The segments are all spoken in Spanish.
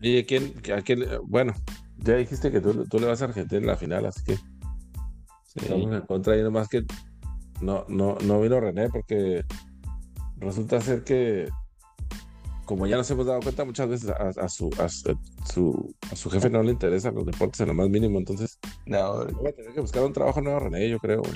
¿Y a quién, a quién- Bueno, ya dijiste que tú, tú le vas a Argentina en la final, así que estamos en contra y nomás que no, no, no vino René porque resulta ser que como ya nos hemos dado cuenta muchas veces a, a su, a, su, a su- jefe no le interesan los deportes en lo más mínimo, entonces No, voy a tener que buscar un trabajo nuevo René, yo creo.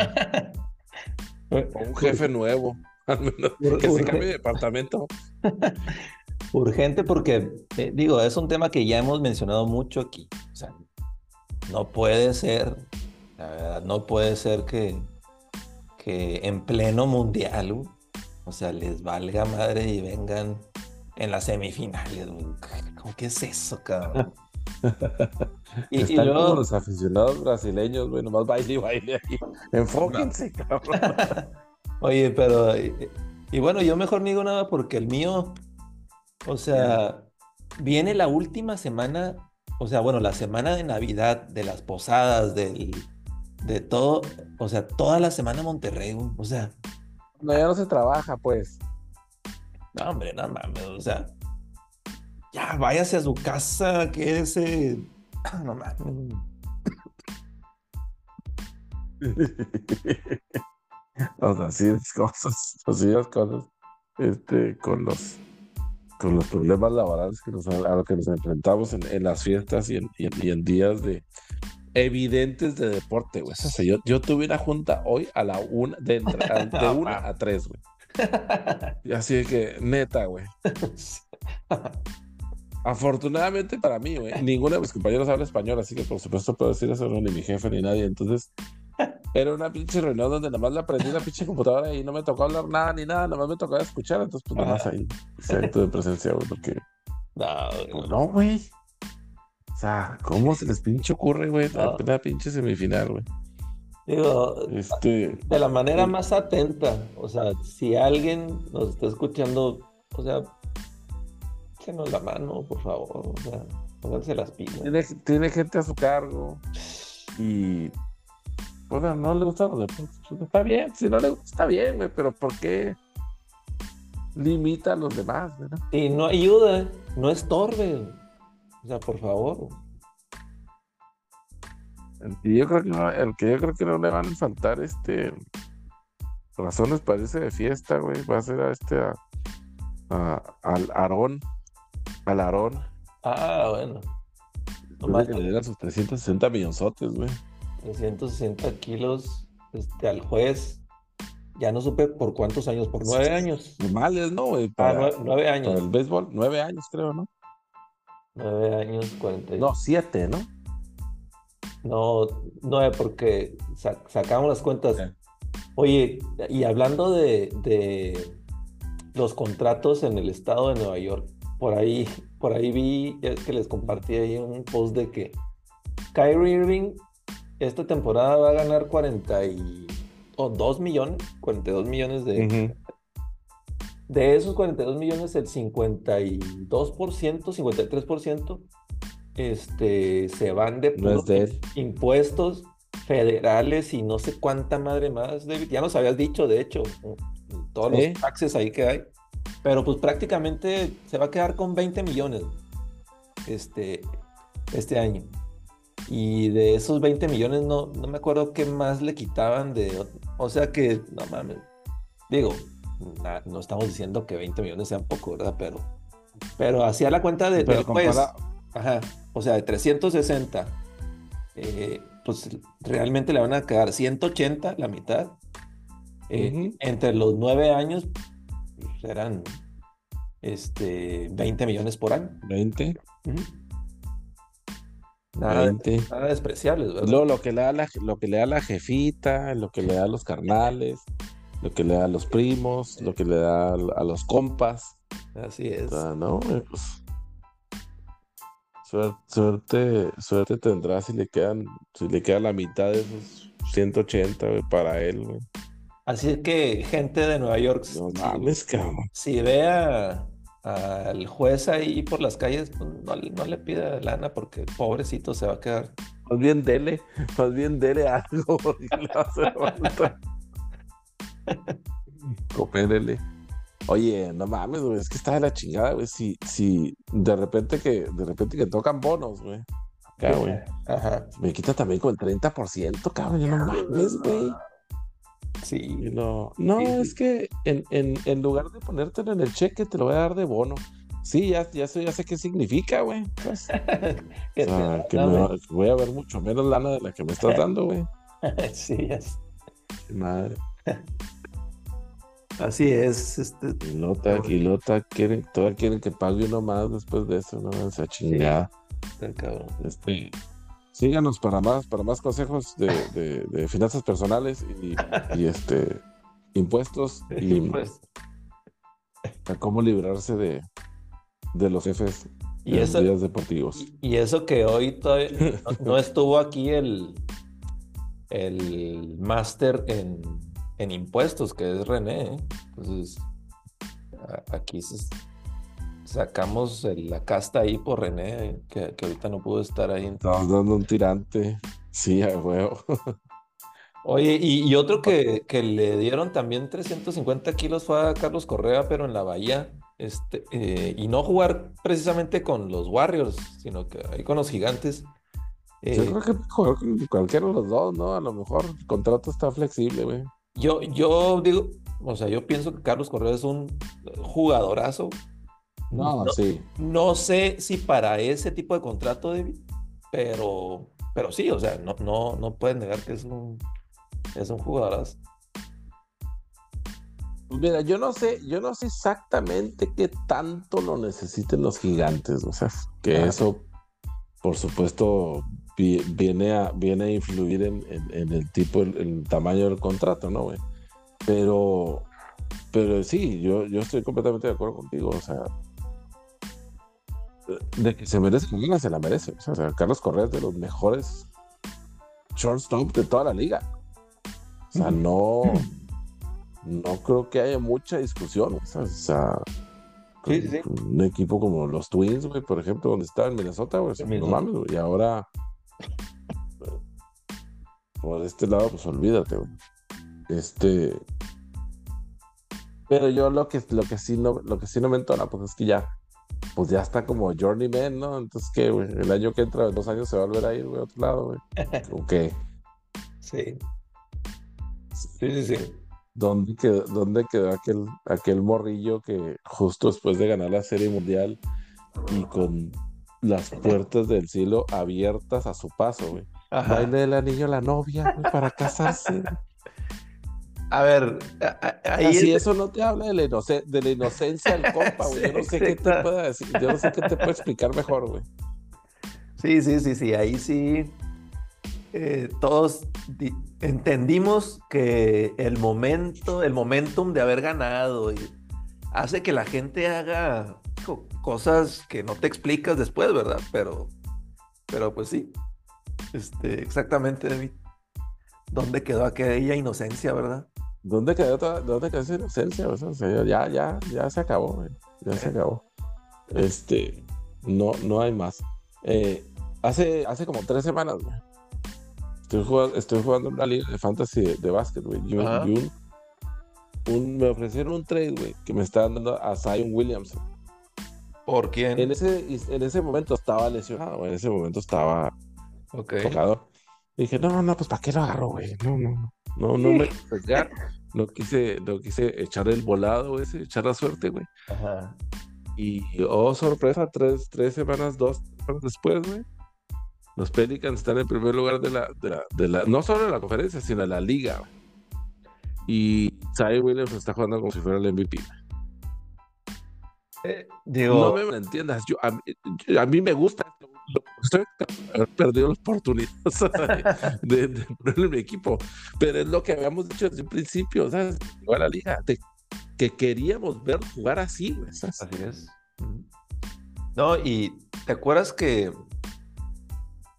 O un jefe nuevo, al menos que se cambie de departamento. urgente porque, eh, digo, es un tema que ya hemos mencionado mucho aquí. O sea, no puede ser, la verdad, no puede ser que, que en pleno mundial, o sea, les valga madre y vengan en las semifinales. ¿Cómo que es eso, cabrón? Y, y Están como luego, los aficionados brasileños, güey, nomás baile y baile ahí. Enfóquense, cabrón. oye, pero, y, y bueno, yo mejor no digo nada porque el mío, o sea, viene la última semana, o sea, bueno, la semana de Navidad, de las posadas, del, de todo, o sea, toda la semana Monterrey, o sea, No, ya no se trabaja, pues. no, hombre, no mames, o sea, ya váyase a su casa, quédese, no mames. o sea, así es cosas, así es cosas, este, con los, con los problemas laborales que nos, a los que nos enfrentamos en, en las fiestas y en, y en- y en días de evidentes de deporte, güey. O sea, yo, yo tuve una junta hoy a la una, de, entre- de una a tres, güey. Así de que, neta, güey. Afortunadamente para mí, güey, ninguno de mis compañeros habla español, así que por supuesto puedo decir eso, no, ni mi jefe ni nadie. Entonces, era una pinche reunión donde nada más le aprendí la pinche computadora y no me tocó hablar nada ni nada, nada más me tocaba escuchar. Entonces, pues nada más ahí, acto de presencia, güey, porque No, güey, pues, no, güey. O sea, ¿cómo se les pinche ocurre, güey? No. la pinche semifinal, güey. digo, Este, de la manera más atenta. O sea, si alguien nos está escuchando, o sea, échenos la mano, por favor. O sea, pónganse las pilas. tiene, tiene gente a su cargo y bueno, no le gustan los deportes. Pues, está bien, si no le gusta, está bien, güey, pero ¿por qué limita a los demás, güey, no? Y no ayuda, no estorbe. O sea, por favor. Que yo creo que no, el que yo creo que no le van a faltar este razones para irse de fiesta, güey, va a ser a este a, a- al Aarón, al Aarón, Ah, bueno. de que le dieran sus 360 millonzotes, güey. 360 kilos este, al juez. Ya no supe por cuántos años, por nueve años. Normales, ¿no, güey? Ah, Para, nue- nueve para años. el béisbol, nueve años, creo, ¿no? Nueve años, 40. y- No, siete, ¿no? No, nueve, porque sa- sacamos las cuentas. Oye, y hablando de, de los contratos en el estado de Nueva York, por ahí, por ahí vi que les compartí ahí un post de que Kyrie Irving esta temporada va a ganar 42 millones, 42 millones de, de esos 42 millones, el 52%, 53% este, se van de No de impuestos federales y no sé cuánta madre más, David. Ya nos habías dicho, de hecho, todos Sí. los taxes ahí que hay. Pero pues prácticamente se va a quedar con 20 millones este, este año. Y de esos 20 millones no, no me acuerdo qué más le quitaban de... O sea que, no mames. Digo, na- no estamos diciendo que 20 millones sean poco, ¿verdad? Pero, pero hacía la cuenta de, Pero del juez. compara- Ajá. O sea, de 360. eh, pues realmente le van a quedar 180, la mitad. Eh. Entre los nueve años pues, eran este, 20 millones por año. 20, Ujú. Nada, 20. nada despreciables. Luego lo que le da la, lo que le da la jefita, lo que le da a los carnales, lo que le da a los primos, lo que le da a los compas. Así es. O sea, no, güey, pues. Suerte, suerte, suerte tendrá si le quedan, si le queda la mitad de esos 180, güey, para él, güey. Así que, gente de Nueva York, No si, mames, cabrón. si ve a- al juez ahí por las calles, pues, no, le- no le pida lana porque pobrecito se va a quedar. Más bien dele, más bien dele algo, porque le va a hacer falta. Coopérele. Oye, no mames, güey, es que está de la chingada, güey. Si, si de repente que, de repente que tocan bonos, güey. Acá, güey. Ajá. Me quita también con el 30%, cabrón. Yo no mames, güey. Sí. No, no, Sí, sí. es que en, en, en lugar de ponértelo en el cheque, te lo voy a dar de bono. Sí, ya, ya, sé, ya sé qué significa, güey. Pues, Que o sea, que me voy a ver mucho menos lana de la que me estás dando, güey. Sí, es- Madre. así es. Este, Y lota, y lota, quieren, todavía quieren que pague uno más después de eso, no esa chingada. está cabrón. Este, síganos para más, para más consejos de, de- de finanzas personales y, y, este impuestos y Pues, a cómo librarse de, de los jefes y, en eso, días deportivos. y, eso que hoy todavía no, no estuvo aquí el, el máster en, en impuestos, que es René. ¿eh? Entonces, aquí se- sacamos el- la casta ahí por René, eh, que, que ahorita no pudo estar ahí. Estamos dando un tirante. Sí, a huevo. Oye, y, y otro que, que le dieron también 350 kilos fue a Carlos Correa, pero en la Bahía. Este, eh, y no jugar precisamente con los Warriors, sino que ahí con los gigantes. Eh, Yo creo que con cualquiera de los dos, ¿no? A lo mejor el contrato está flexible, güey. yo, yo digo, o sea, yo pienso que Carlos Correa es un jugadorazo. No, No, sí. no sé si para ese tipo de contrato, David, pero, pero sí, o sea, no, no, no puedes negar que es un, es un jugadorazo. Pues mira, yo no sé, yo no sé exactamente qué tanto lo necesiten los gigantes, o sea, que Ajá. eso, por supuesto, vi- viene a, viene a influir en, en- en el tipo, el, el tamaño del contrato, ¿no, güey? Pero, pero sí, yo, yo estoy completamente de acuerdo contigo, o sea, de que se merece la liga, se la merece. O sea, Carlos Correa es de los mejores shortstop de toda la liga. O sea, no, no creo que haya mucha discusión. O sea, o sea, Sí, sí, sí. un equipo como los Twins, güey, por ejemplo, donde estaba en Minnesota, güey, o sea, no mames, güey, y ahora por este lado, pues olvídate, güey. Este, pero yo lo que, lo que sí no, lo que sí no me entona, pues es que ya, pues ya está como journeyman, ¿no? Entonces, ¿qué, güey? El año que entra, en dos años se va a volver a ir, güey, a otro lado, güey. ¿O qué? Sí. Sí, sí, sí. ¿Dónde quedó, dónde quedó aquel, aquel morrillo que justo después de ganar la Serie Mundial y con las puertas del cielo abiertas a su paso, güey? Ajá. Baile el anillo a la novia, güey, para casarse. A ver, ahí Así es- eso no te habla de la, de la inocencia del compa, güey. Yo no sé qué te pueda decir, yo no sé qué te puedo explicar mejor, güey. Sí, sí, sí, sí, ahí sí. eh, todos di- entendimos que el momento, el momentum de haber ganado y hace que la gente haga co- cosas que no te explicas después, ¿verdad? Pero, pero pues sí. Este, exactamente, David. ¿Dónde quedó aquella inocencia, verdad? ¿Dónde quedó, toda- dónde quedó esa inocencia? O sea, ya, ya, ya se acabó, güey. Ya se acabó. Este, no, no hay más. Eh, hace, hace como tres semanas, güey. Estoy jugando, estoy jugando una liga de fantasy de, de básquet, güey. Un- un- un- me ofrecieron un trade, güey, que me estaban dando a Zion Williamson. ¿Por quién? En ese, en ese momento estaba lesionado, güey. En ese momento estaba Ok. tocado. Y dije, no, no, pues ¿para qué lo agarro, güey? No, no, no. No, no me quise arriesgar. No quise, no quise echar el volado ese, echar la suerte, güey. Ajá. Y, oh, sorpresa, tres, tres semanas, dos semanas después, güey. Los Pelicans están en primer lugar de la, de la, de la- no solo de la conferencia, sino de la liga. güey. Y Zion Williams está jugando como si fuera el MVP. Eh, digo, No me entiendas, yo, a, mí, yo- a mí me gusta estoy haber perdido la oportunidad de, de ponerle mi equipo, pero es lo que habíamos dicho desde un principio, ¿sabes? Igual la liga, de- que queríamos ver jugar así, ¿sabes? Así es. No, y ¿te acuerdas que,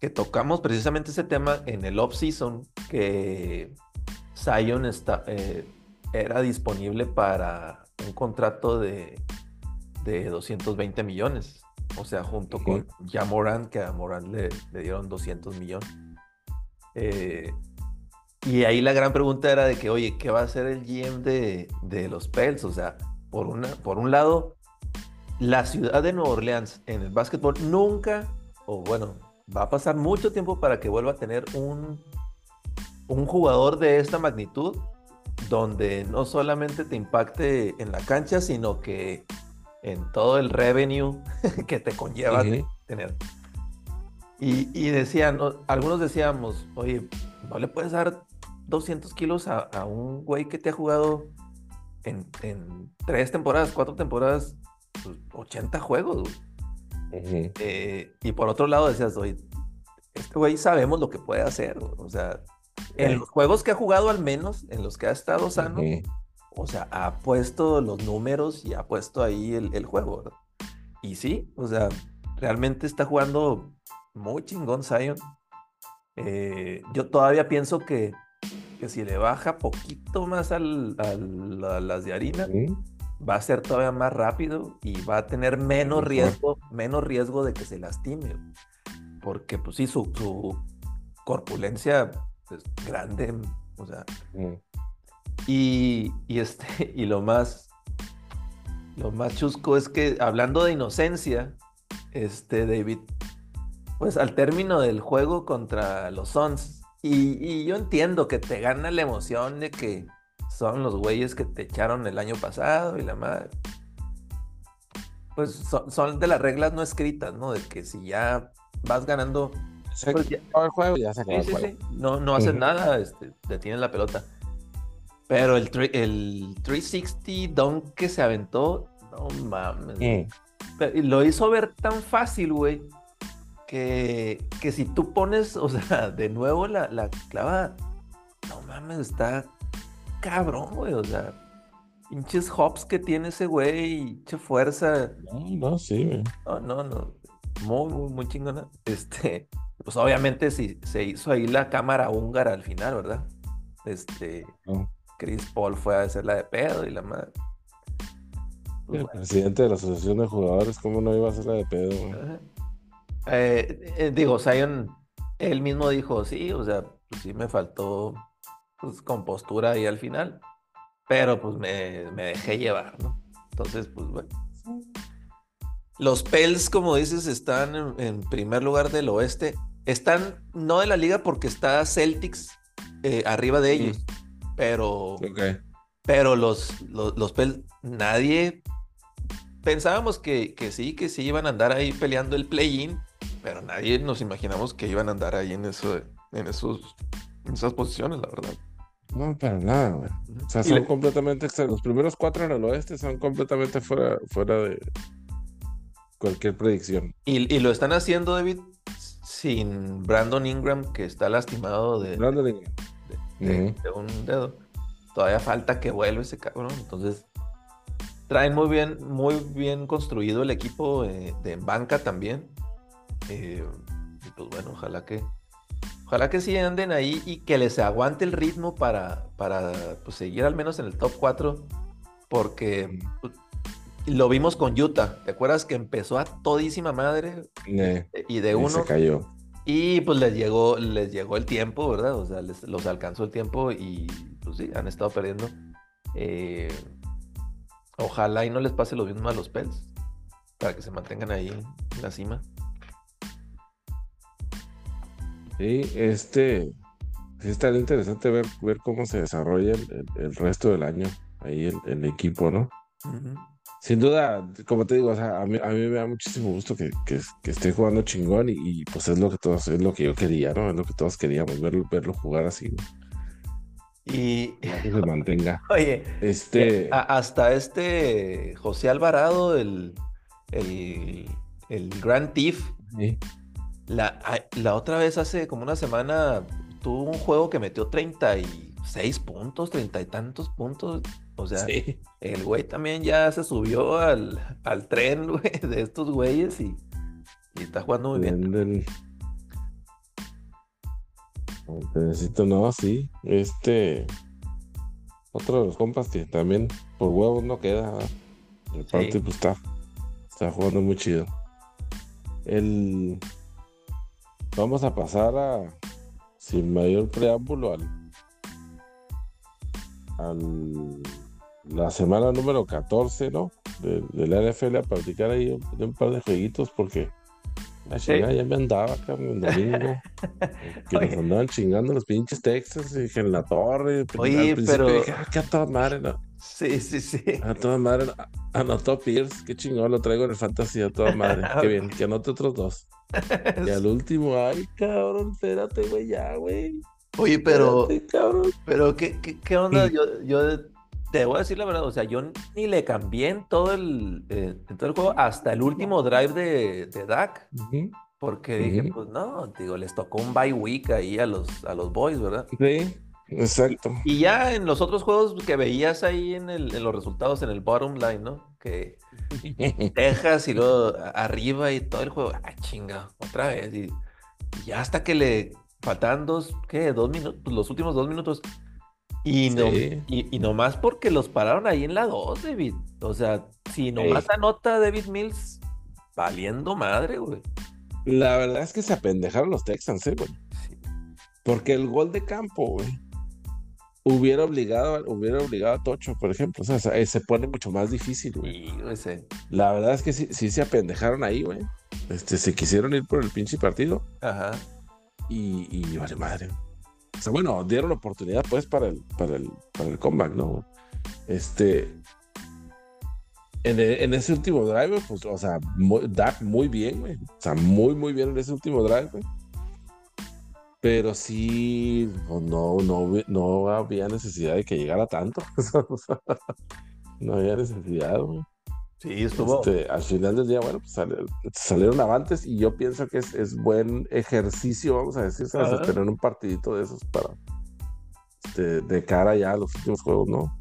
que tocamos precisamente ese tema en el off-season? Que Zion está, eh, era disponible para un contrato de, de 220 millones. O sea, junto con Jamoran, que a Moran le, le dieron 200 millones. Eh, y ahí la gran pregunta era de que, oye, ¿qué va a hacer el GM de, de los Pels? O sea, por, una, por un lado, la ciudad de Nueva Orleans en el básquetbol nunca, o bueno, va a pasar mucho tiempo para que vuelva a tener un, un jugador de esta magnitud donde no solamente te impacte en la cancha, sino que en todo el revenue que te conlleva tener. Y, decían, algunos decíamos, oye, ¿no le puedes dar 200 kilos a, un güey que te ha jugado en, tres temporadas, cuatro temporadas, 80 pues, juegos? Eh, y por otro lado decías, oye, este güey sabemos lo que puede hacer, o sea, en los juegos que ha jugado al menos, en los que ha estado sano, o sea, ha puesto los números y ha puesto ahí el, juego, ¿verdad? Y sí, o sea, realmente está jugando muy chingón Zion. Eh, yo todavía pienso que, que, si le baja poquito más al, a las de harina, va a ser todavía más rápido y va a tener menos riesgo, menos riesgo de que se lastime. Porque, pues sí, su, su corpulencia es grande, o sea. Y, este, y lo más, lo más chusco es que hablando de inocencia, este David, pues al término del juego contra los Suns, y, yo entiendo que te gana la emoción de que son los güeyes que te echaron el año pasado y la madre. Pues son, de las reglas no escritas, ¿no? De que si ya vas ganando. pues ya, el juego, ya se el juego. No, no haces nada, este, detienes la pelota. Pero el, el 360 dunk que se aventó, no mames. Y lo hizo ver tan fácil, güey, que, que si tú pones, o sea, de nuevo la, la clava, no mames, está cabrón, güey, o sea, pinches hops que tiene ese güey, pinche fuerza. No, no, sí, güey. No, no, no, muy, muy, muy chingona. Este, pues obviamente sí, se hizo ahí la cámara húngara al final, ¿verdad? Este, Chris Paul fue a hacerla de pedo y la madre. Pues el presidente de la Asociación de Jugadores, ¿cómo no iba a hacerla de pedo? Eh, eh, digo, Zion, él mismo dijo, sí, o sea, pues sí me faltó pues, compostura ahí al final, pero pues me, dejé llevar, ¿no? Entonces, pues bueno. Los Pels, como dices, están en, primer lugar del oeste. Están no de la liga porque está Celtics eh, arriba de ellos. Pero, pero los, los, nadie pensábamos que, sí, que sí iban a andar ahí peleando el play-in, pero nadie nos imaginamos que iban a andar ahí en eso, en esos, en esas posiciones, la verdad. No, para nada, güey. O sea, son completamente Los primeros cuatro en el oeste son completamente fuera, fuera de cualquier predicción. Y, lo están haciendo, David, sin Brandon Ingram, que está lastimado de. Brandon Ingram de, un dedo. Todavía falta que vuelva ese cabrón. Entonces, traen muy bien, muy bien construido el equipo eh, de banca también. Eh, y pues bueno, ojalá que. Ojalá que sí anden ahí y que les aguante el ritmo para, para pues, seguir al menos en el top 4. Porque pues, lo vimos con Utah. ¿Te acuerdas que empezó a todísima madre? y de uno. Se cayó. Y pues les llegó, les llegó el tiempo, ¿verdad? O sea, les, los alcanzó el tiempo y pues sí, han estado perdiendo. Eh, ojalá y no les pase lo mismo a los Pels, para que se mantengan ahí en la cima. Sí, este, sí estaría interesante ver, ver cómo se desarrolla el, resto del año ahí el, equipo, ¿no? Sin duda, como te digo, o sea, a, mí, a mí me da muchísimo gusto que, que, esté jugando chingón y, pues es lo que todos, es lo que yo quería, ¿no? Es lo que todos queríamos, verlo, verlo jugar así. Y que se mantenga. Oye, este... hasta este José Alvarado, el, el, el Grand Thief, la, la otra vez hace como una semana tuvo un juego que metió 36 puntos, treinta y tantos puntos. O sea, el güey también ya se subió al, tren, güey, de estos güeyes y, está jugando muy bien. Necesito, no, sí. Este. Otro de los compas que también por huevos no queda. El parte pues está, está jugando muy chido. El. Vamos a pasar a. Sin mayor preámbulo al. Al la semana número 14, ¿no? De, de la NFL a practicar ahí de un par de jueguitos porque la chingada ya me andaba, cabrón, el domingo. que nos andaban chingando los pinches Texas y en la torre. pues, Oye, al pero- Dije, ah, que a toda madre, no. Sí, sí, sí. A toda madre, no. anotó Pierce, qué chingón, lo traigo en el fantasy a toda madre. Qué bien, que anote otros dos. Y al último, ay, cabrón, espérate, güey, ya, güey. Oye, pero, Espérate, cabrón. pero ¿qué, qué, qué onda? Yo, yo te voy a decir la verdad, o sea, yo ni le cambié en todo el, eh, en todo el juego hasta el último drive de, de Dak, porque dije, pues no, digo, les tocó un bye week ahí a los, a los boys, ¿verdad? Sí, exacto. Y ya en los otros juegos que veías ahí en, el, en los resultados, en el bottom line, ¿no? Que Texas y luego arriba y todo el juego, ah, chinga, otra vez. Y, y ya hasta que le faltan dos, ¿qué? Dos minutos, los últimos dos minutos. Y, no, Sí. y, y nomás porque los pararon ahí en la 2, David. O sea, si nomás anota David Mills, valiendo madre, güey. La verdad es que se apendejaron los Texans, ¿eh, güey? Sí. Porque el gol de campo, güey, hubiera obligado, hubiera obligado a Tocho, por ejemplo. O sea, se, se pone mucho más difícil, güey. Y, güey, se- La verdad es que sí, sí se apendejaron ahí, güey. Este, se quisieron ir por el pinche partido Ajá. y, y vale madre. Sea, bueno, dieron oportunidad pues para el, para el, para el comeback, ¿no? Este. En, e- en ese último drive, pues, o sea, muy, Dak muy bien, güey. O sea, muy, muy bien en ese último drive, güey. Pero sí, pues, no, no, no había necesidad de que llegara tanto. No había necesidad, güey. Sí, estuvo. Este, al final del día, bueno, pues sale- salieron avantes y yo pienso que es, es buen ejercicio, vamos a decir. Ajá. tener un partidito de esos para este, de cara ya a los últimos juegos, ¿no?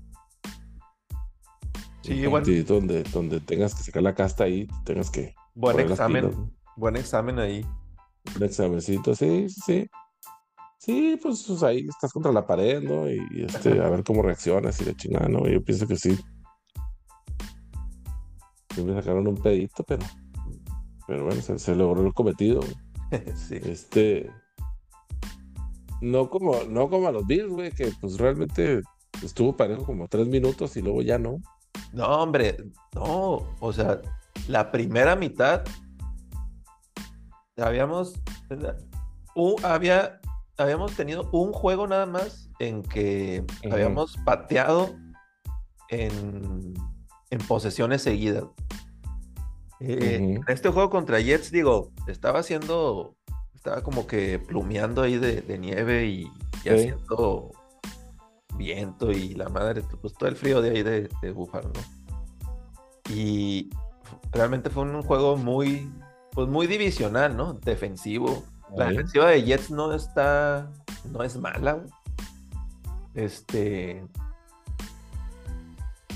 Sí, un bueno. partidito donde, donde tengas que sacar la casta ahí, tengas que Buen examen. pilas, ¿no? Buen examen ahí. un examencito, sí, sí, sí. Sí, pues, pues, ahí estás contra la pared, ¿no? Y, y, este, a ver cómo reaccionas y la chingada, ¿no? Yo pienso que sí. Me sacaron un pedito, pero, pero bueno, se, se logró el cometido. sí. Este, no como, no como a los Bills, güey, que pues realmente estuvo parejo como tres minutos y luego ya no. No, hombre, no, o sea, la primera mitad habíamos, u- había, habíamos tenido un juego nada más en que habíamos pateado en, en posesiones seguidas. Eh, en Este juego contra Jets, digo, estaba haciendo, estaba como que plumeando ahí de, de nieve y, haciendo viento y la madre, pues todo el frío de ahí de, de ¿no? Y realmente fue un juego muy, pues muy divisional, ¿no? Defensivo. La defensiva de Jets no está, no es mala. Este.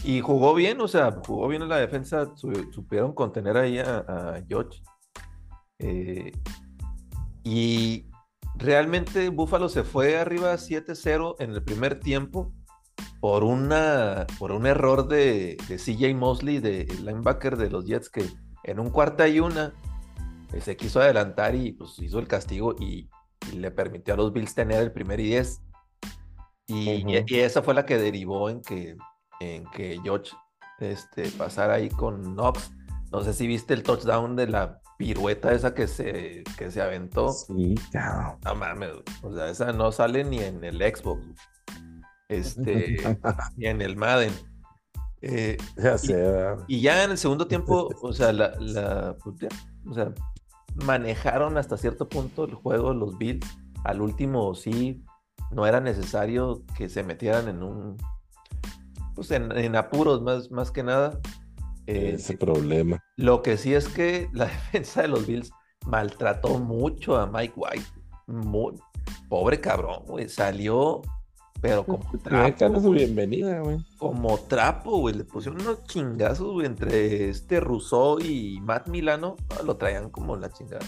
Y jugó bien, o sea, jugó bien en la defensa, su- supieron contener ahí a, a George. Eh, y realmente Buffalo se fue arriba 7-0 en el primer tiempo por, una, por un error de, de CJ Mosley, de el linebacker de los Jets, que en un cuarta y una eh, se quiso adelantar y pues hizo el castigo y, y le permitió a los Bills tener el primer y 10. Y, y esa fue la que derivó en que, en que George este, pasara ahí con Knox. No sé si viste el touchdown de la pirueta esa que se, que se aventó. Sí, cabrón. No mames, o sea, esa no sale ni en el Xbox, este, ni en el Madden. Eh, Ya sé, ¿verdad? y ya en el segundo tiempo, o sea, la, la- pues o sea, manejaron hasta cierto punto el juego los Bills. Al último sí, no era necesario que se metieran en un, pues en, en apuros más, más que nada. Eh, ese problema. lo que sí es que la defensa de los Bills maltrató mucho a Mike White. Muy- pobre cabrón, güey. Salió, pero como trapo, su bienvenida, güey. como trapo, güey. Le pusieron unos chingazos, güey, entre este Rousseau y Matt Milano. no, lo traían como la chingada.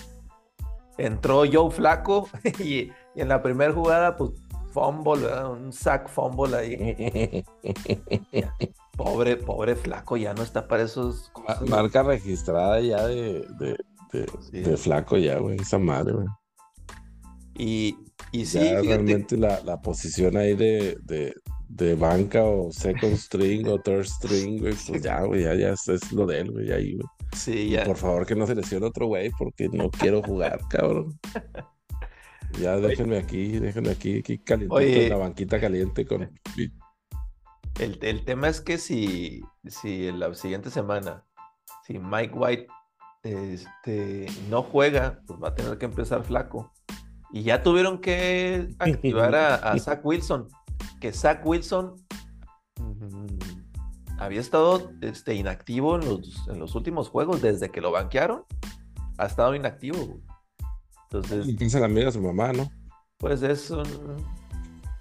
Entró Joe Flaco y, y en la primera jugada, pues, fumble, ¿verdad? un sack fumble ahí. Pobre, pobre Flaco, ya no está para esos cosas. Marca registrada ya de, de, de, Sí. de flaco ya, güey. Esa madre, güey. Y, y sí, ya realmente la, la posición ahí de, de, de banca o second string o third string, güey, pues ya, güey, ya, ya es, lo de él, güey, ahí, güey. Sí, ya. Por favor, que no se lesione otro güey, porque no quiero jugar, cabrón. Ya déjenme aquí, déjenme aquí, aquí calientito en la banquita caliente con. El, el, tema es que si, si en la siguiente semana, si Mike White este, no juega, pues va a tener que empezar flaco. Y ya tuvieron que activar a, Zach Wilson, que Zach Wilson mm, había estado este, inactivo en los, en los, últimos juegos, desde que lo banquearon, ha estado inactivo. Entonces. Y piensa la amiga su mamá, ¿no? Pues es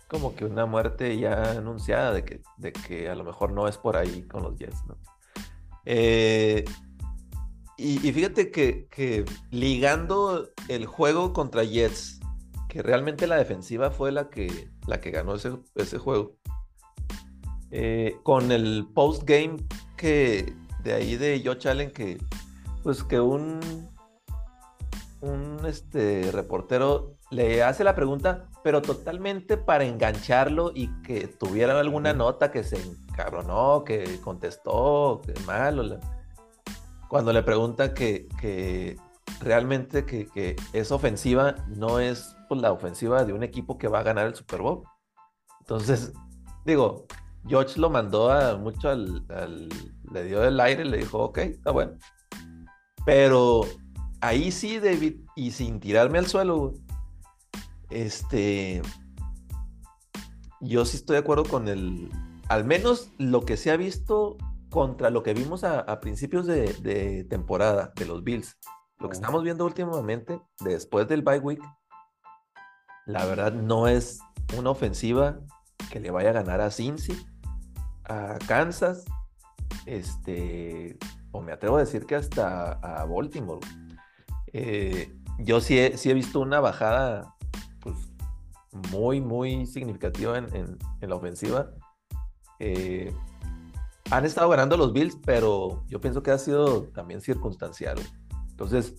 como que una muerte ya anunciada de que, de que a lo mejor no es por ahí con los Jets, ¿no? Eh, y, fíjate que, ligando el juego contra Jets, que realmente la defensiva fue la que, la que ganó ese, ese juego, eh, con el post-game que de ahí de Joe Allen, que pues que un, un este, reportero le hace la pregunta, pero totalmente para engancharlo y que tuviera alguna nota que se encabronó, que contestó, que malo cuando le pregunta que, realmente que, es ofensiva, no es pues, la ofensiva de un equipo que va a ganar el Super Bowl. Entonces, digo, George lo mandó a mucho al, le dio el aire, le dijo, ok, está bueno. Pero ahí sí, David, y sin tirarme al suelo, este, yo sí estoy de acuerdo con el, al menos lo que se ha visto contra lo que vimos a, principios de, temporada de los Bills, lo que estamos viendo últimamente, después del bye week, la verdad no es una ofensiva que le vaya a ganar a Cincy, a Kansas, este, o me atrevo a decir que hasta a Baltimore. Eh, yo sí he, sí he, visto una bajada pues, muy, muy significativa en, la ofensiva. Eh, han estado ganando los Bills, pero yo pienso que ha sido también circunstancial. Entonces,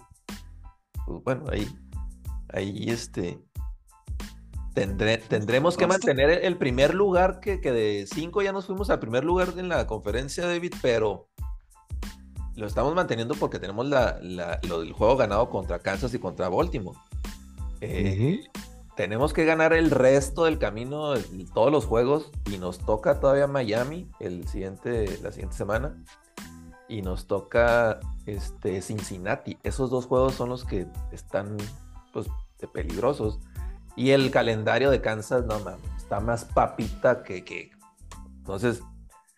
pues bueno, ahí, ahí este, tendremos que mantener el primer lugar, que, de cinco ya nos fuimos al primer lugar en la conferencia, David, pero lo estamos manteniendo porque tenemos la, lo del juego ganado contra Kansas y contra Baltimore. Eh, tenemos que ganar el resto del camino, todos los juegos, y nos toca todavía Miami el siguiente, la siguiente semana. Y nos toca este, Cincinnati. Esos dos juegos son los que están pues, peligrosos. Y el calendario de Kansas, no mames, está más papita que. que... Entonces.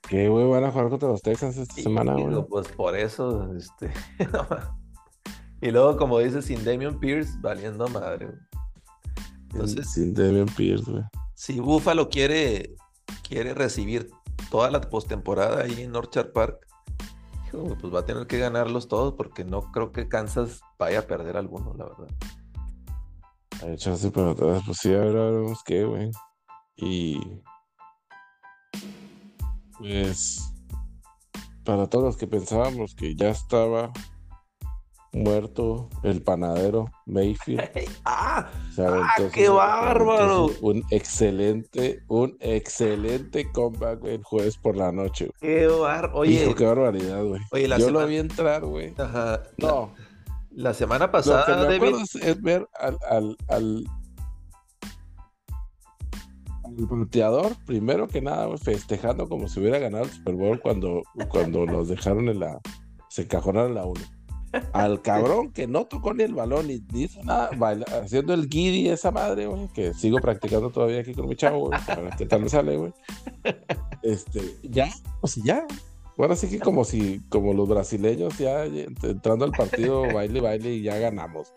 ¿Qué, güey? Van a jugar contra los Texans esta semana, güey. Pues por eso, este. y luego, como dices, sin Damian Pierce, valiendo madre. Entonces, sin Damian Pierce, güey. Si Buffalo quiere, quiere recibir toda la postemporada ahí en Orchard Park, pues va a tener que ganarlos todos porque no creo que Kansas vaya a perder alguno, la verdad. Hay chance, pero pues sí, ahora veremos qué, güey. Y pues para todos los que pensábamos que ya estaba muerto el panadero Mayfield. ¡Ah! ¡Ah qué bárbaro! Un excelente, un excelente comeback el jueves por la noche. ¡Qué bárbaro! Oye, qué barbaridad, güey. Yo lo vi entrar, güey. Ajá. No. La, semana pasada, lo que me es, ver al, al, al, al primero que nada, festejando como si hubiera ganado el Super Bowl cuando, cuando nos dejaron en la. Se encajonaron la 1 al cabrón que no tocó ni el balón ni, hizo nada, haciendo el guidi esa madre, güey, que sigo practicando todavía aquí con mi chavo, güey, qué tal me sale, güey. Este, ya, pues ya. Ahora sí que como si, como los brasileños ya entrando al partido, baile, baile y ya ganamos.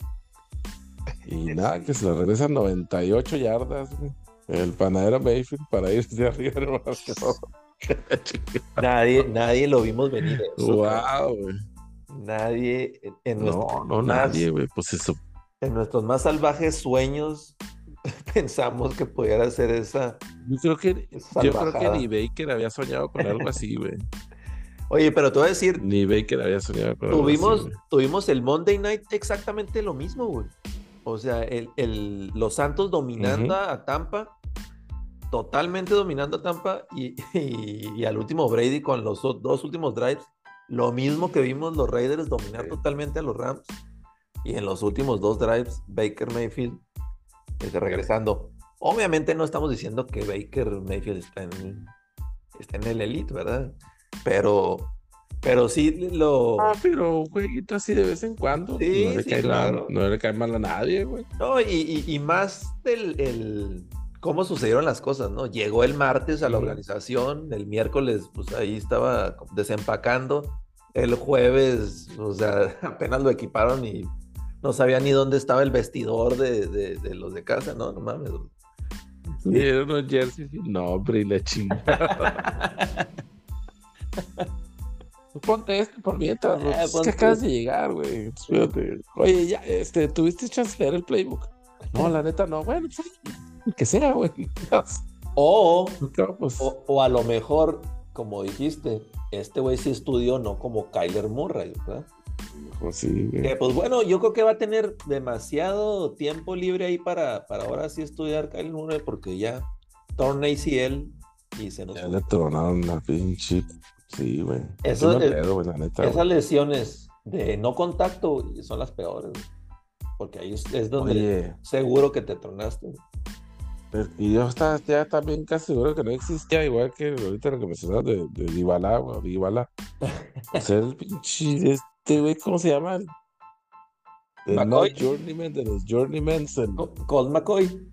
Y nada, que se le regresan 98 yardas, güey. El panadero Mayfield para irse de arriba, hermano. nadie, nadie lo vimos venir. Wow, güey. Nadie en No, no, nadie, güey, pues eso. En nuestros más salvajes sueños pensamos que pudiera ser esa. Yo creo que, yo creo que ni Baker había soñado con algo así, güey. Oye, pero te voy a decir. Ni Baker había soñado con tuvimos, algo así. Tuvimos el Monday Night exactamente lo mismo, güey. O sea, el, los Santos dominando a Tampa totalmente dominando Tampa y, y, al último Brady con los dos últimos drives, lo mismo que vimos los Raiders dominar totalmente a los Rams y en los últimos dos drives Baker Mayfield este, regresando. Obviamente no estamos diciendo que Baker Mayfield está en, está en el elite, ¿verdad? Pero pero sí lo. Ah, pero un jueguito así de vez en cuando. Sí, no, le cae claro. no le cae mal a nadie, güey. No, y, y, más del el, cómo sucedieron las cosas, ¿no? Llegó el martes a la organización, el miércoles, pues ahí estaba desempacando. El jueves, o sea, apenas lo equiparon y no sabía ni dónde estaba el vestidor de, de, de los de casa, ¿no? No mames. Sí, eran unos jerseys sin nombre y la chingada. Pues ponte esto por mientras, eh, es que acabas de llegar, güey. Oye, ya, este, ¿tuviste chance de leer el playbook? No, la neta no. Bueno, pues, que sea, güey. O, pues. o, o, a lo mejor, como dijiste, este güey sí estudió, no como Kyler Murray, ¿verdad? Pues sí, que, pues bueno, yo creo que va a tener demasiado tiempo libre ahí para, para ahora sí estudiar Kyler Murray, porque ya torna ACL y se nos. Ya le tronaron la pinche Sí, güey. Eso, esas lesiones de no contacto son las peores, porque ahí es, donde seguro que te tronaste. Y yo estaba ya también casi seguro que no existía, igual que ahorita lo que mencionabas de, de Dybala, güey, Dybala. o sea, el pinche, este güey, ¿cómo se llama? El no Journeyman de los Journeymans. El... Colt McCoy.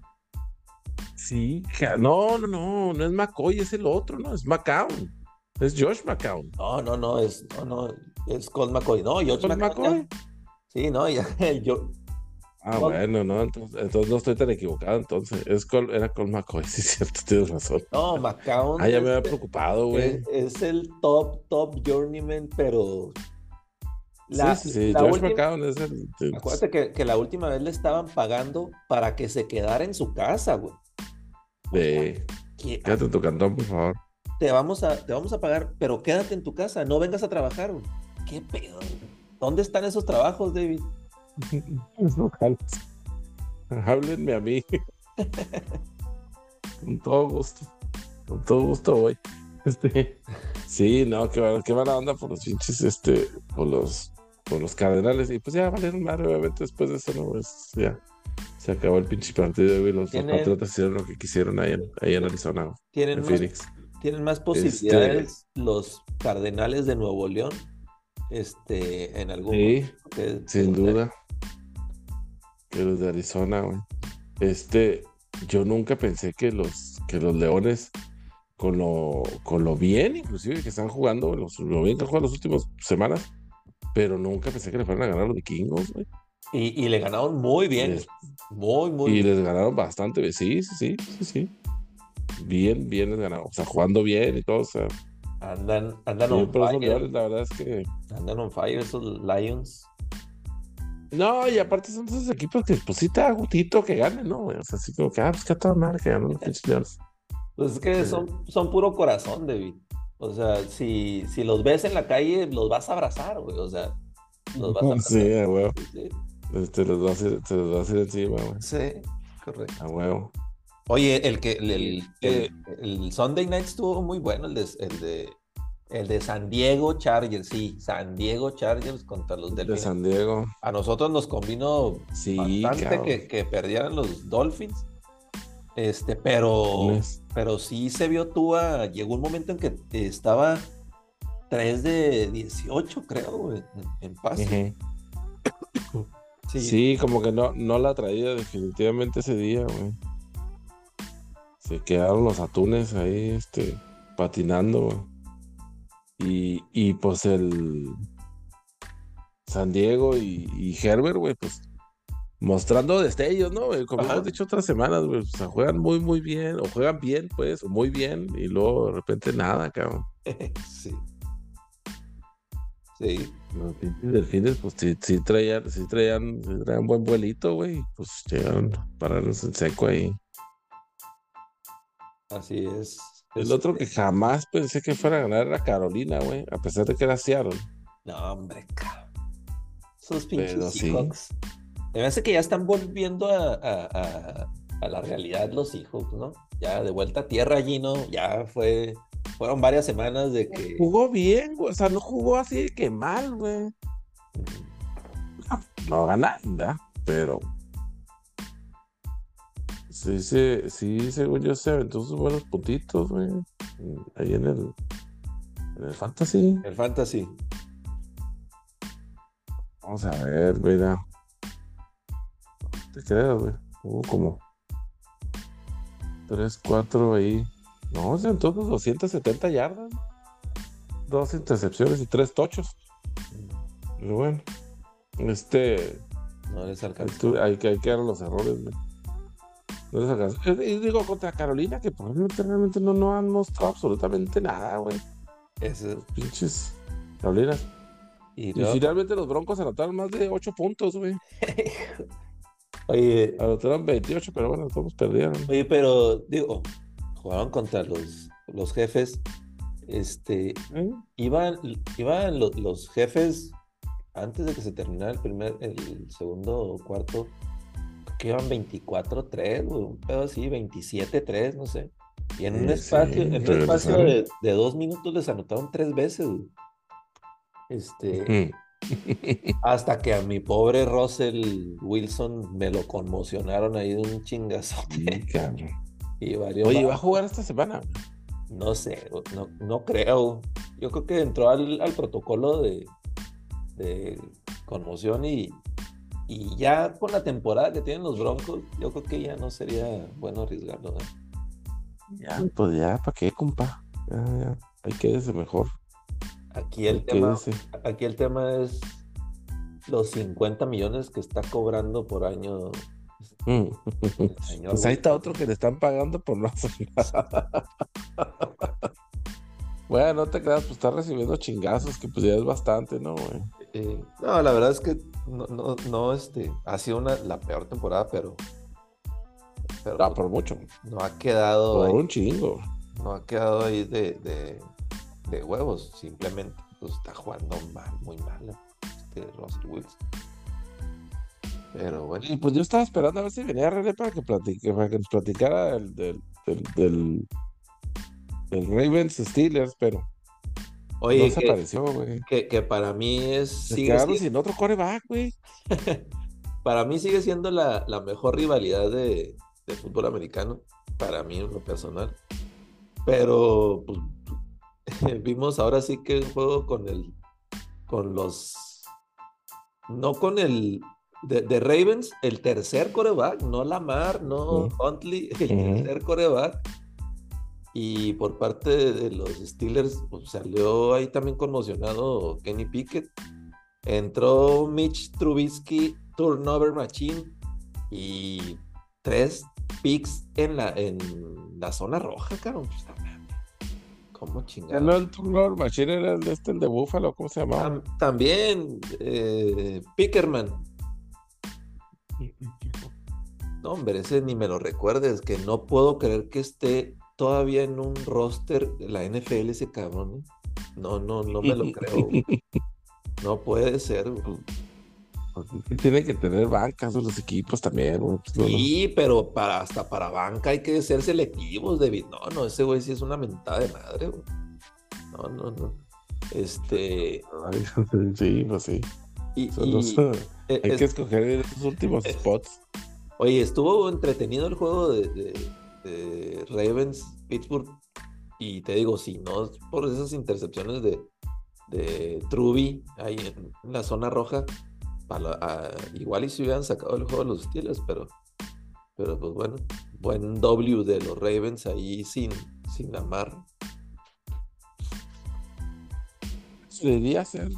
Sí, no, no, no, no es McCoy, es el otro, no, es McCown. Es Josh McCown. No, no, no, es, no, no, es Colt McCoy. No, Josh McCoy. Sí, no, ya, yo. Ah, bueno, no, entonces, no estoy tan equivocado, entonces. Es era Colt McCoy, sí, cierto, tienes razón. No, McCown. Ah, ya me había preocupado, güey. Es, el top, top journeyman, pero. La, sí, sí, sí. Josh McCown es el. Acuérdate que, que, la última vez le estaban pagando para que se quedara en su casa, güey. Sí. Quédate tu cantón, por favor te vamos a, te vamos a pagar, pero quédate en tu casa, no vengas a trabajar. ¿Qué pedo? ¿Dónde están esos trabajos, David? Háblenme a mí. Con todo gusto. Con todo gusto voy. Este, sí, no, qué, qué mala onda por los pinches, este, por los, por los cardenales. Y pues ya valieron madre, obviamente, después de eso, no, pues ya. Se acabó el pinche partido y los, los patriotas hicieron lo que quisieron ahí en, ahí en Arizona, en Phoenix tienen más posibilidades este, los Cardenales de Nuevo León este, en algún Sí, sin duda. Que los de Arizona, güey. Este, yo nunca pensé que los, que los Leones, con lo, con lo bien, inclusive, que están jugando, los, lo bien que han jugado las últimas semanas, pero nunca pensé que le fueran a ganar los vikingos, güey. Y, y, le ganaron muy bien. muy, muy Y les ganaron bastante. Sí, sí, sí, sí, sí bien, bien ganado. O sea, jugando bien y todo. O sea, andan, andan on fire. la verdad es que. Andan on fire esos Lions. No, y aparte son esos equipos que, pues sí te da gustito que ganen, ¿no? O sea, así como que, ah, pues que a madre que ganan los Lions. Pues es que son, son puro corazón, David. O sea, si, si los ves en la calle, los vas a abrazar, güey. O sea, los vas a abrazar. Sí, a huevo. Sí. Te los vas a ir, te los vas a ir encima, güey. Sí, correcto. A huevo. Oye, el que el, el, Sunday Night estuvo muy bueno, el de, el de, el de San Diego Chargers, sí, San Diego Chargers contra los Delfines. De San Diego. A nosotros nos convino sí, bastante que, que, perdieran los Dolphins. Este, pero, pero sí se vio Tua, llegó un momento en que estaba 3 de 18, creo, en, en pase. sí. sí. como que no, no la traía definitivamente ese día, güey se quedaron los atunes ahí, este, patinando. Y, y pues el San Diego y, Herbert, güey, pues mostrando destellos, ¿no? Como hemos dicho otras semanas, güey, o sea, juegan muy, muy bien, o juegan bien, pues, muy bien, y luego de repente nada, cabrón. sí. Sí. Los delfines, pues sí, sí, traían, sí traían, sí traían buen vuelito, güey, pues llegaron pararnos en seco ahí. Así es. El otro que jamás pensé que fuera a ganar era Carolina, güey, a pesar de que era Seattle. No, hombre, cabrón. Esos pinches Seahawks. Me parece que ya están volviendo a, a la realidad los hijos, ¿no? Ya de vuelta a tierra allí, ¿no? Ya fue, fueron varias semanas de que... Jugó bien, güey, o sea, no jugó así de que mal, güey. No, gana nada, pero... Sí, sí, sí, según yo se aventó sus buenos puntitos, güey. Ahí en el, en el Fantasy. El Fantasy. Vamos a ver, güey. No te creas, güey. Hubo como 3, 4 ahí. No, se entonces 270 yardas. Dos intercepciones y tres tochos. Pero bueno, este. No les alcanzó. Hay, que, hay que dar los errores, güey. Alcanzó. Y digo, contra Carolina, que probablemente realmente no, no han mostrado absolutamente nada, güey. Esos pinches Carolinas. Y, y finalmente los Broncos anotaron más de 8 puntos, güey. Oye. Anotaron 28, pero bueno, todos perdieron. Oye, pero digo, jugaron contra los, los jefes. Este. ¿Eh? Iban, iban los, los, jefes antes de que se terminara el primer, el segundo o cuarto. Que iban 24-3, un pedo así, 27-3, no sé. Y en un espacio, en un espacio de, de, dos minutos les anotaron tres veces. Este. Hasta que a mi pobre Russell Wilson me lo conmocionaron ahí de un chingazote. y Oye, ¿va a jugar esta semana? No sé, no, no creo. Yo creo que entró al, protocolo de, de conmoción y, y ya con la temporada que tienen los Broncos, yo creo que ya no sería bueno arriesgarlo. Ya, pues ya, ¿para qué, compa? Ya, ya, ahí quédese mejor. Aquí el, tema, aquí el tema es los 50 millones que está cobrando por año. Mm. Pues ahí está otro que le están pagando por no hacer bueno, no te creas, pues está recibiendo chingazos, que pues ya es bastante, ¿no, eh, no, la verdad es que no, no, no, este, ha sido una, la peor temporada, pero. pero no, por mucho. No ha quedado. Por un chingo. No ha quedado ahí de, de de huevos, simplemente pues, está jugando mal, muy mal este Russell Wilson. Pero bueno. Y pues yo estaba esperando a ver si venía René para que, platique, para que nos platicara el, del, del, del, Ravens Steelers, pero Oye, no güey. Que, que, para mí es. Sigue sin otro coreback, güey. para mí sigue siendo la, la mejor rivalidad de, de, fútbol americano, para mí en lo personal. Pero pues, vimos ahora sí que el juego con el, con los, no con el, de, Ravens, el tercer coreback, no Lamar, no Huntley, el tercer coreback. Y por parte de los Steelers, pues, salió ahí también conmocionado Kenny Pickett. Entró Mitch Trubisky, turnover machine, y tres picks en la, en la zona roja, caro. Pues, ¿Cómo chingado? No, el turno Machine era el de este, el de Búfalo, ¿cómo se llamaba? también, eh, Pickerman. No, hombre, ese ni me lo recuerdes, que no puedo creer que esté todavía en un roster de la NFL ese cabrón. No, no, no me lo creo. No puede ser. Tiene que tener bancas los equipos también. Pues, sí, pero para, hasta para banca hay que ser selectivos, David. No, no, ese güey sí es una mentada de madre. No, no, no. Este. sí, pues sí. Y, e, hay que escoger esos últimos spots. Oye, estuvo entretenido el juego de, Ravens, Pittsburgh. Y te digo, si no por esas intercepciones de, de Truby ahí en la zona roja, igual y si hubieran sacado el juego de los Steelers, pero, pero pues bueno, buen W de los Ravens ahí sin, sin amar. Debería ser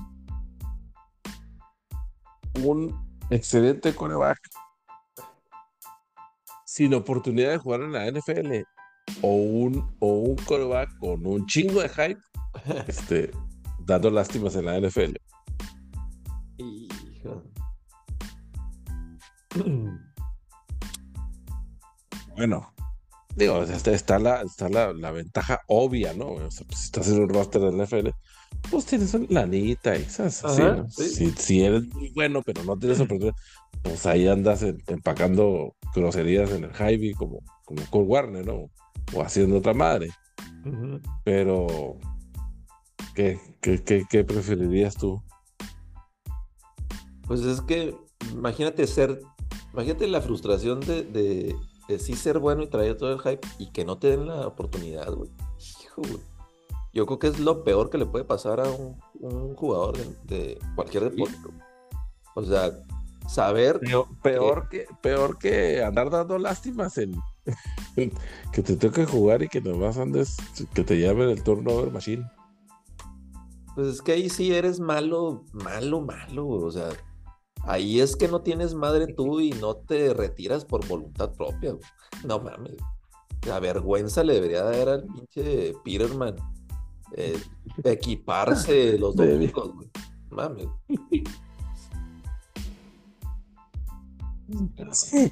un excelente coreback sin oportunidad de jugar en la NFL o un, o un coreback con un chingo de hype este, dando lástimas en la NFL. Bueno, digo, está, la, está la, ventaja obvia, ¿no? O sea, pues, si estás en un roster del NFL, pues tienes una lanita y ¿sabes? Si, si, eres muy bueno, pero no tienes oportunidad, pues ahí andas empacando groserías en el Jaime como, como Kurt Warner, ¿no? O haciendo otra madre. Pero, ¿qué, qué, qué, preferirías tú? Pues es que, imagínate ser, imagínate la frustración de, de, sí ser bueno y traer todo el hype y que no te den la oportunidad, güey. Hijo, güey. Yo creo que es lo peor que le puede pasar a un, un jugador de, cualquier deporte. O sea, saber. Peor, que, peor que andar dando lástimas en, que te toque jugar y que nomás andes, que te llamen el turnover machine. Pues es que ahí sí eres malo, malo, malo, o sea, ahí es que no tienes madre tú y no te retiras por voluntad propia. No mames. La vergüenza le debería dar al pinche Peterman eh, equiparse los domingos, Mames. Sí,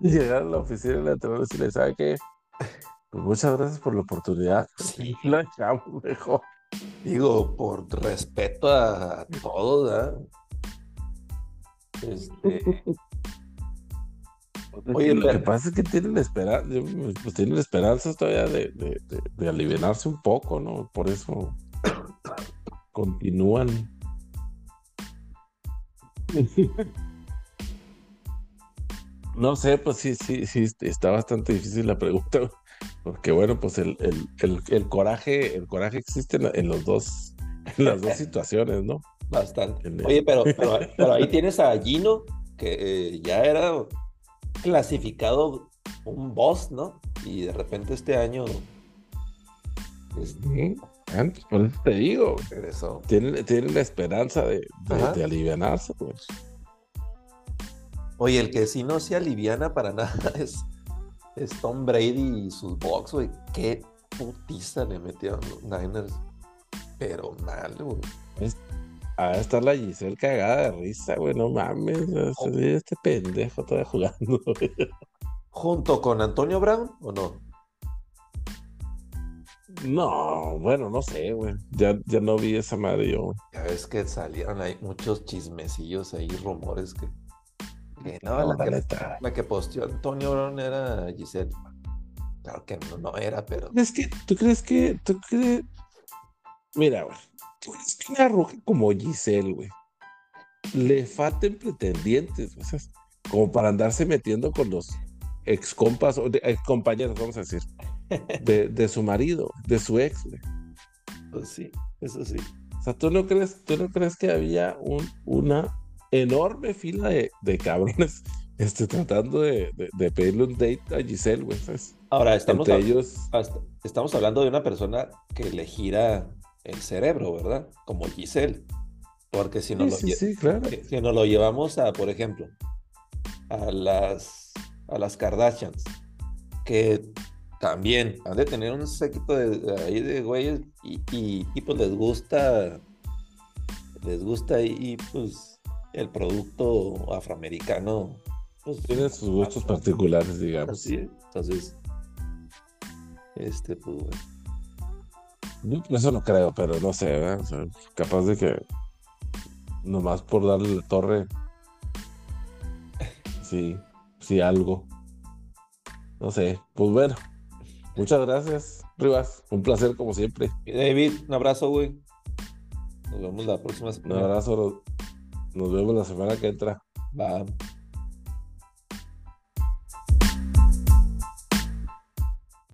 llegar a la oficina de la y le sabe que pues muchas gracias por la oportunidad. Sí, lo echamos mejor. Digo, por respeto a, todos, ¿verdad? Este. Oye, lo que pasa es que tienen esperanza, pues tienen esperanzas todavía de, de, de, aliviarse un poco, ¿no? Por eso continúan. No sé, pues sí, sí, sí, está bastante difícil la pregunta, porque bueno, pues el, el, coraje, el coraje existe en, los dos, en las dos situaciones, ¿no? Bastante. Oye, pero, pero, ahí tienes a Gino, que eh, ya era clasificado un boss, ¿no? Y de repente este año. Este, por eso te digo, Tiene, tiene la esperanza de, de, de aliviarse, pues. Oye, el que sí no se aliviana para nada es, Tom Brady y sus box, güey. Qué putiza le metieron los Niners. Pero mal, güey. a estar la Giselle cagada de risa, güey. No mames. Oh. Este pendejo todavía jugando, ¿Junto con Antonio Brown o no? No, bueno, no sé, güey. Ya, ya no vi esa madre yo, güey. Ya ves que salieron ahí muchos chismecillos ahí, rumores que no, la, que, la, que, posteó Antonio Brown era Giselle. Claro que no, era, pero. Es que, ¿tú crees que, tú crees? Mira, güey, ¿tú crees que una roja como Giselle, güey, le falten pretendientes, como para andarse metiendo con los ex compas o ex compañeros, vamos a decir, de, de, su marido, de su ex, güey. Pues sí, eso sí. O sea, ¿tú no crees, tú no crees que había un, una enorme fila de, de cabrones este, tratando de, de, pedirle un date a Giselle, güey. Ahora, estamos, ellos... estamos hablando de una persona que le gira el cerebro, ¿verdad? Como Giselle. Porque si no, lo, si no lo llevamos a, por ejemplo, a las, a las Kardashians, que también han de tener un séquito de, ahí de güeyes y, y, y, pues les gusta, les gusta y pues el producto afroamericano. Pues, Tiene sus gustos particulares, digamos. Sí, entonces, este, pues, bueno. eso no creo, pero no sé, capaz de que nomás por darle la torre, sí, sí, algo. No sé, pues bueno. Muchas gracias, Rivas. Un placer como siempre. David, un abrazo, güey. Nos vemos la próxima semana. Un abrazo. Nos vemos la semana que entra. Va.